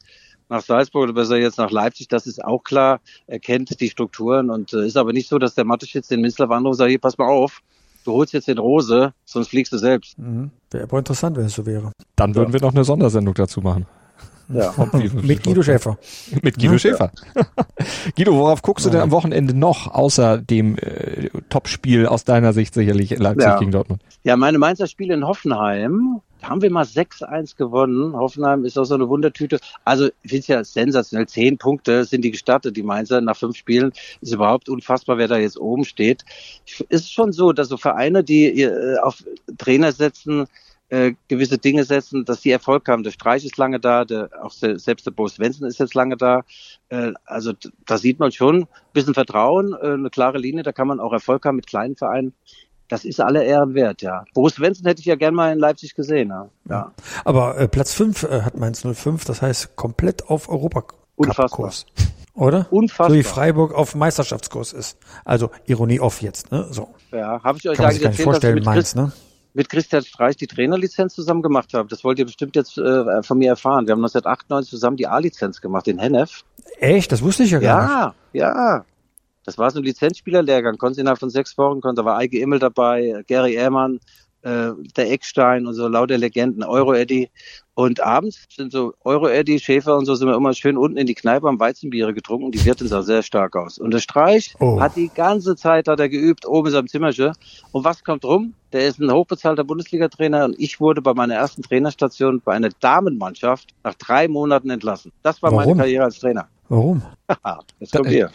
nach Salzburg oder besser jetzt nach Leipzig, das ist auch klar. Er kennt die Strukturen und äh, ist aber nicht so, dass der Mattisch jetzt den Minzler und sagt, hier, pass mal auf, du holst jetzt den Rose, sonst fliegst du selbst. Mhm. Wäre aber interessant, wenn es so wäre. Dann würden ja. wir noch eine Sondersendung dazu machen. Ja. Mit Guido Schäfer. <laughs> Mit Guido ja. Schäfer. <laughs> Guido, worauf guckst du denn am Wochenende noch, außer dem äh, Topspiel aus deiner Sicht sicherlich Leipzig ja. gegen Dortmund? Ja, meine Mainzer Spiele in Hoffenheim haben wir mal 6-1 gewonnen. Hoffenheim ist auch so eine Wundertüte. Also ich finde es ja sensationell. Zehn Punkte sind die gestattet, die Mainzer nach fünf Spielen. Ist überhaupt unfassbar, wer da jetzt oben steht. Ist schon so, dass so Vereine, die äh, auf Trainer setzen, äh, gewisse Dinge setzen, dass die Erfolg haben. Der Streich ist lange da, der, auch selbst der Bo Svensson ist jetzt lange da. Äh, also da sieht man schon ein bisschen Vertrauen, äh, eine klare Linie, da kann man auch Erfolg haben mit kleinen Vereinen das ist alle Ehren wert, ja. Boris Svensson hätte ich ja gern mal in Leipzig gesehen, ja. ja. Aber äh, Platz 5 äh, hat Mainz 05, das heißt komplett auf Europakurs. Oder? Unfassbar. So wie Freiburg auf Meisterschaftskurs ist. Also Ironie off jetzt, ne? So. Ja, habe ich euch Kann eigentlich erzählt, vorstellen, dass Mainz, ne? Mit Christian Streich die Trainerlizenz zusammen gemacht habe. Das wollt ihr bestimmt jetzt äh, von mir erfahren. Wir haben 1998 zusammen die A-Lizenz gemacht in Hennef. Echt? Das wusste ich ja gar nicht. Ja, ja. Das war so ein Lizenzspielerlehrgang. Konnte innerhalb von sechs Wochen, konnte, da war Eike Immel dabei, Gary Ehrmann, äh, der Eckstein und so lauter Legenden, Euro-Eddy. Und abends sind so Euro-Eddy, Schäfer und so sind wir immer schön unten in die Kneipe am Weizenbiere getrunken. Die Wirtin sah sehr stark aus. Und der Streich Oh. hat die ganze Zeit hat er geübt, oben in seinem Zimmerchen. Und was kommt rum? Der ist ein hochbezahlter Bundesliga-Trainer und ich wurde bei meiner ersten Trainerstation bei einer Damenmannschaft nach drei Monaten entlassen. Das war Warum? meine Karriere als Trainer. Warum? <laughs> Jetzt kommt Da- ihr.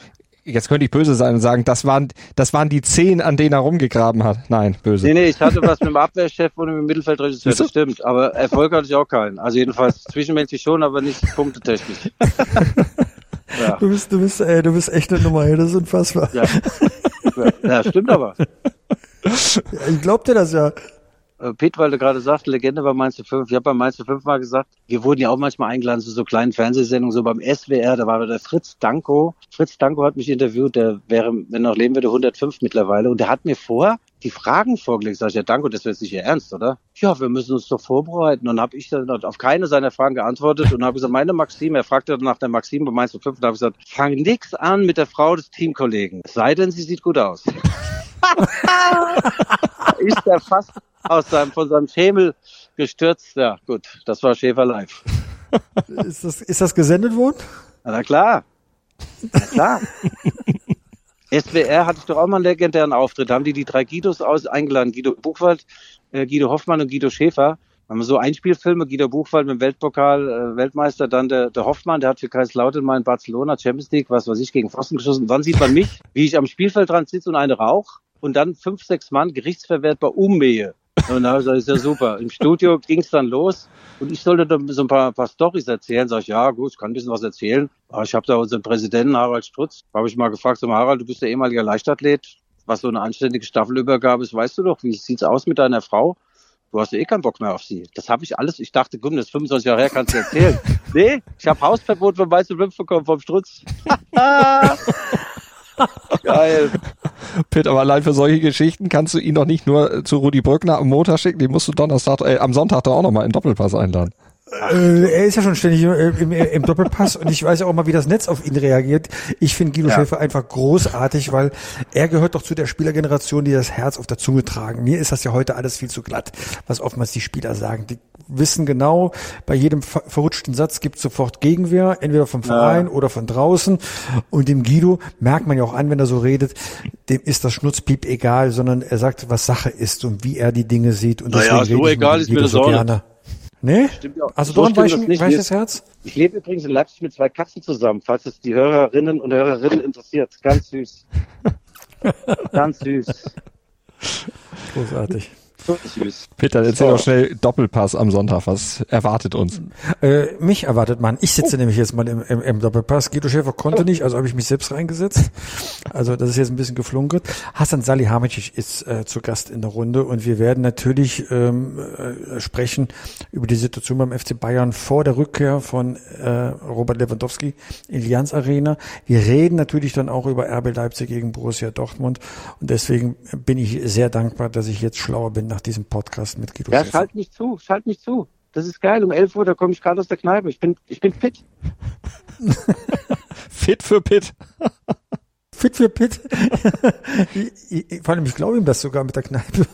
Jetzt könnte ich böse sein und sagen, das waren, das waren die zehn, an denen er rumgegraben hat. Nein, böse. Nee, nee, ich hatte was mit dem Abwehrchef und mit dem Mittelfeldregisseur, das stimmt. Aber Erfolg hatte ich auch keinen. Also jedenfalls zwischenmenschlich schon, aber nicht punktetechnisch. <laughs> ja, Du bist, du bist, ey, du bist echt eine Nummer, ey, das ist unfassbar. ja. ja, stimmt aber. Ja, ich glaub dir das ja. Äh, Pete, weil du gerade sagst, Legende bei Mainz 5. Ich habe bei Mainz 5 mal gesagt, wir wurden ja auch manchmal eingeladen zu so kleinen Fernsehsendungen, so beim SWR, da war der Fritz Danko. Fritz Danko hat mich interviewt, der wäre, wenn noch leben würde, 105 mittlerweile. Und der hat mir vor die Fragen vorgelegt. Sag ich, ja Danko, das wäre jetzt nicht Ihr Ernst, oder? Ja, wir müssen uns doch vorbereiten. Und dann habe ich dann auf keine seiner Fragen geantwortet und habe gesagt, meine Maxim, er fragte nach der Maxim bei Mainz 5 und habe gesagt, fang nix an mit der Frau des Teamkollegen. Es sei denn, sie sieht gut aus. <laughs> ist er fast aus seinem, von seinem Schemel gestürzt. Ja, gut, das war Schäfer live. Ist das, ist das gesendet worden? Na, klar. Na klar. SWR hatte ich doch auch mal einen legendären Auftritt. Da haben die die drei Guidos aus eingeladen. Guido Buchwald, äh, Guido Hoffmann und Guido Schäfer. Da haben wir so Einspielfilme. Guido Buchwald mit dem Weltpokal, äh, Weltmeister. Dann der, der Hoffmann, der hat für Kaiserslautern mal in Barcelona Champions League, was weiß ich, gegen Pfosten geschossen. Und dann sieht man mich, wie ich am Spielfeld dran sitze und eine rauch. Und dann fünf, sechs Mann gerichtsverwertbar ummähe. Und da habe ich gesagt, ist ja super. Im Studio <laughs> ging es dann los und ich sollte dann so ein paar, paar Storys erzählen. Sag ich, ja gut, ich kann ein bisschen was erzählen. Aber ich habe da unseren Präsidenten Harald Strutz, habe ich mal gefragt, so Harald, du bist der ehemalige Leichtathlet, was so eine anständige Staffelübergabe ist, weißt du doch, wie sieht's aus mit deiner Frau? Du hast ja eh keinen Bock mehr auf sie. Das habe ich alles, ich dachte, komm, das ist 25 Jahre her, kannst du erzählen. <laughs> nee, ich habe Hausverbot von Weißen Fünf bekommen vom Strutz. <laughs> Geil. Pitt, aber allein für solche Geschichten kannst du ihn doch nicht nur zu Rudi Brückner am Montag schicken, den musst du Donnerstag, äh, am Sonntag doch auch nochmal in Doppelpass einladen. Äh, er ist ja schon ständig im, im, im Doppelpass und ich weiß ja auch mal, wie das Netz auf ihn reagiert. Ich finde Guido Ja. Schäfer einfach großartig, weil er gehört doch zu der Spielergeneration, die das Herz auf der Zunge tragen. Mir ist das ja heute alles viel zu glatt, was oftmals die Spieler sagen. Die wissen genau, bei jedem ver verrutschten Satz gibt es sofort Gegenwehr, entweder vom Verein oder von draußen. Und dem Guido merkt man ja auch an, wenn er so redet, dem ist das Schnutzpiep egal, sondern er sagt, was Sache ist und wie er die Dinge sieht. Und Naja, so egal ist mir das so auch nicht. gerne. Nee? Stimmt ja. Also So das weichen, nicht. weiches Herz? Ich lebe übrigens in Leipzig mit zwei Katzen zusammen, falls es die Hörerinnen und Hörerinnen interessiert. Ganz süß. <laughs> Ganz süß. Großartig. Peter, erzähl So. doch schnell Doppelpass am Sonntag. Was erwartet uns? Äh, mich erwartet man. Ich sitze nämlich jetzt mal im, im, im Doppelpass. Guido Schäfer konnte nicht, also habe ich mich selbst reingesetzt. Also das ist jetzt ein bisschen geflunkert. Hassan Salihamidzic ist äh, zu Gast in der Runde und wir werden natürlich ähm, äh, sprechen über die Situation beim FC Bayern vor der Rückkehr von äh, Robert Lewandowski in die Allianz Arena. Wir reden natürlich dann auch über RB Leipzig gegen Borussia Dortmund und deswegen bin ich sehr dankbar, dass ich jetzt schlauer bin nach diesem Podcast mit Guido Ja, Schäfer. schalt mich zu, schalt mich zu. Das ist geil. Um 11 Uhr, da komme ich gerade aus der Kneipe. Ich bin, ich bin fit. <laughs> Fit für Pitt. Fit für Pitt. Ich- <laughs> ich- Vor allem, ich glaube ihm das sogar mit der Kneipe.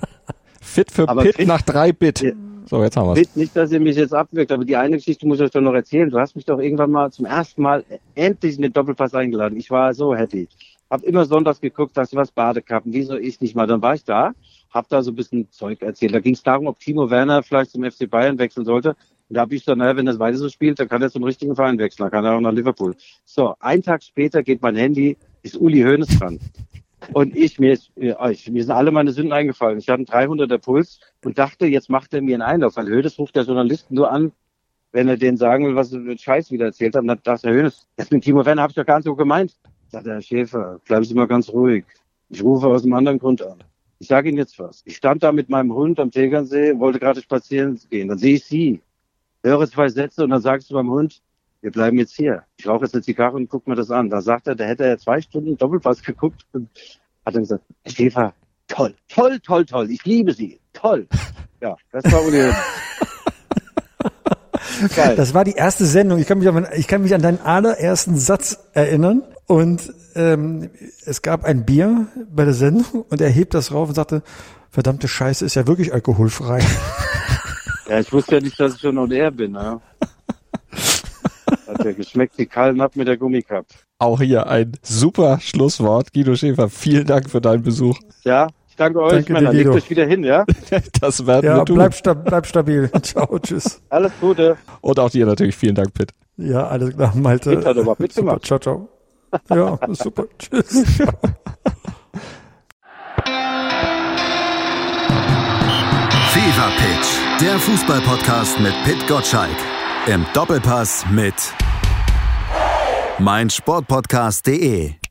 <laughs> Fit für Aber Pitt fit- nach drei Bit. Ja. So, jetzt haben wir's. Fit, nicht, dass ihr mich jetzt abwirkt, aber die eine Geschichte muss ich euch doch noch erzählen. Du hast mich doch irgendwann mal zum ersten Mal endlich in den Doppelpass eingeladen. Ich war so happy. Hab immer sonntags geguckt, dass du was Badekappen, wieso ich nicht mal. Dann war ich da, hab da so ein bisschen Zeug erzählt. Da ging es darum, ob Timo Werner vielleicht zum FC Bayern wechseln sollte. Und da habe ich gesagt, naja, wenn das weiter so spielt, dann kann er zum richtigen Verein wechseln. Dann kann er auch nach Liverpool. So, ein Tag später geht mein Handy, ist Uli Hoeneß dran. Und ich, mir, ist, mir ich- mir sind alle meine Sünden eingefallen. Ich hatte einen 300er Puls und dachte, jetzt macht er mir einen Einlauf. Weil Hoeneß ruft der Journalisten nur an, wenn er denen sagen will, was er für einen Scheiß wieder erzählt hat. Und dann dachte der Hoeneß, das mit Timo Werner habe ich doch gar nicht so gemeint. Sagt der Herr Schäfer, bleiben Sie mal ganz ruhig. Ich rufe aus einem anderen Grund an. Ich sage Ihnen jetzt was. Ich stand da mit meinem Hund am Tegernsee, wollte gerade spazieren gehen. Dann sehe ich Sie, höre zwei Sätze und dann sagst du beim Hund, wir bleiben jetzt hier. Ich rauche jetzt eine Zigarre und guck mir das an. Da sagt er, da hätte er zwei Stunden Doppelpass geguckt und hat dann gesagt, Herr Schäfer, toll, toll, toll, toll, ich liebe Sie. Toll. Ja, das war Hoeneß. <laughs> Geil. Das war die erste Sendung. Ich kann mich an, ich kann mich an deinen allerersten Satz erinnern. Und ähm, es gab ein Bier bei der Sendung und er hebt das rauf und sagte, verdammte Scheiße, ist ja wirklich alkoholfrei. <laughs> Ja, ich wusste ja nicht, dass ich schon on air bin. Ja. Hat ja geschmeckt wie Kallen ab mit der Gummikup. Auch hier ein super Schlusswort. Guido Schäfer, vielen Dank für deinen Besuch. Ja, ich danke euch, danke Männer. Legt euch wieder hin, ja? <laughs> das werden ja, wir tun. Bleib, sta bleib stabil. <laughs> Ciao, tschüss. Alles Gute. Und auch dir natürlich vielen Dank, Pitt. Ja, alles klar, Malte. Pitt hat aber mitgemacht. Ciao, ciao. Ja, super. Tschüss. Fever Pitch, der Fußballpodcast mit Pitt Gottschalk. Im Doppelpass mit meinsportpodcast.de.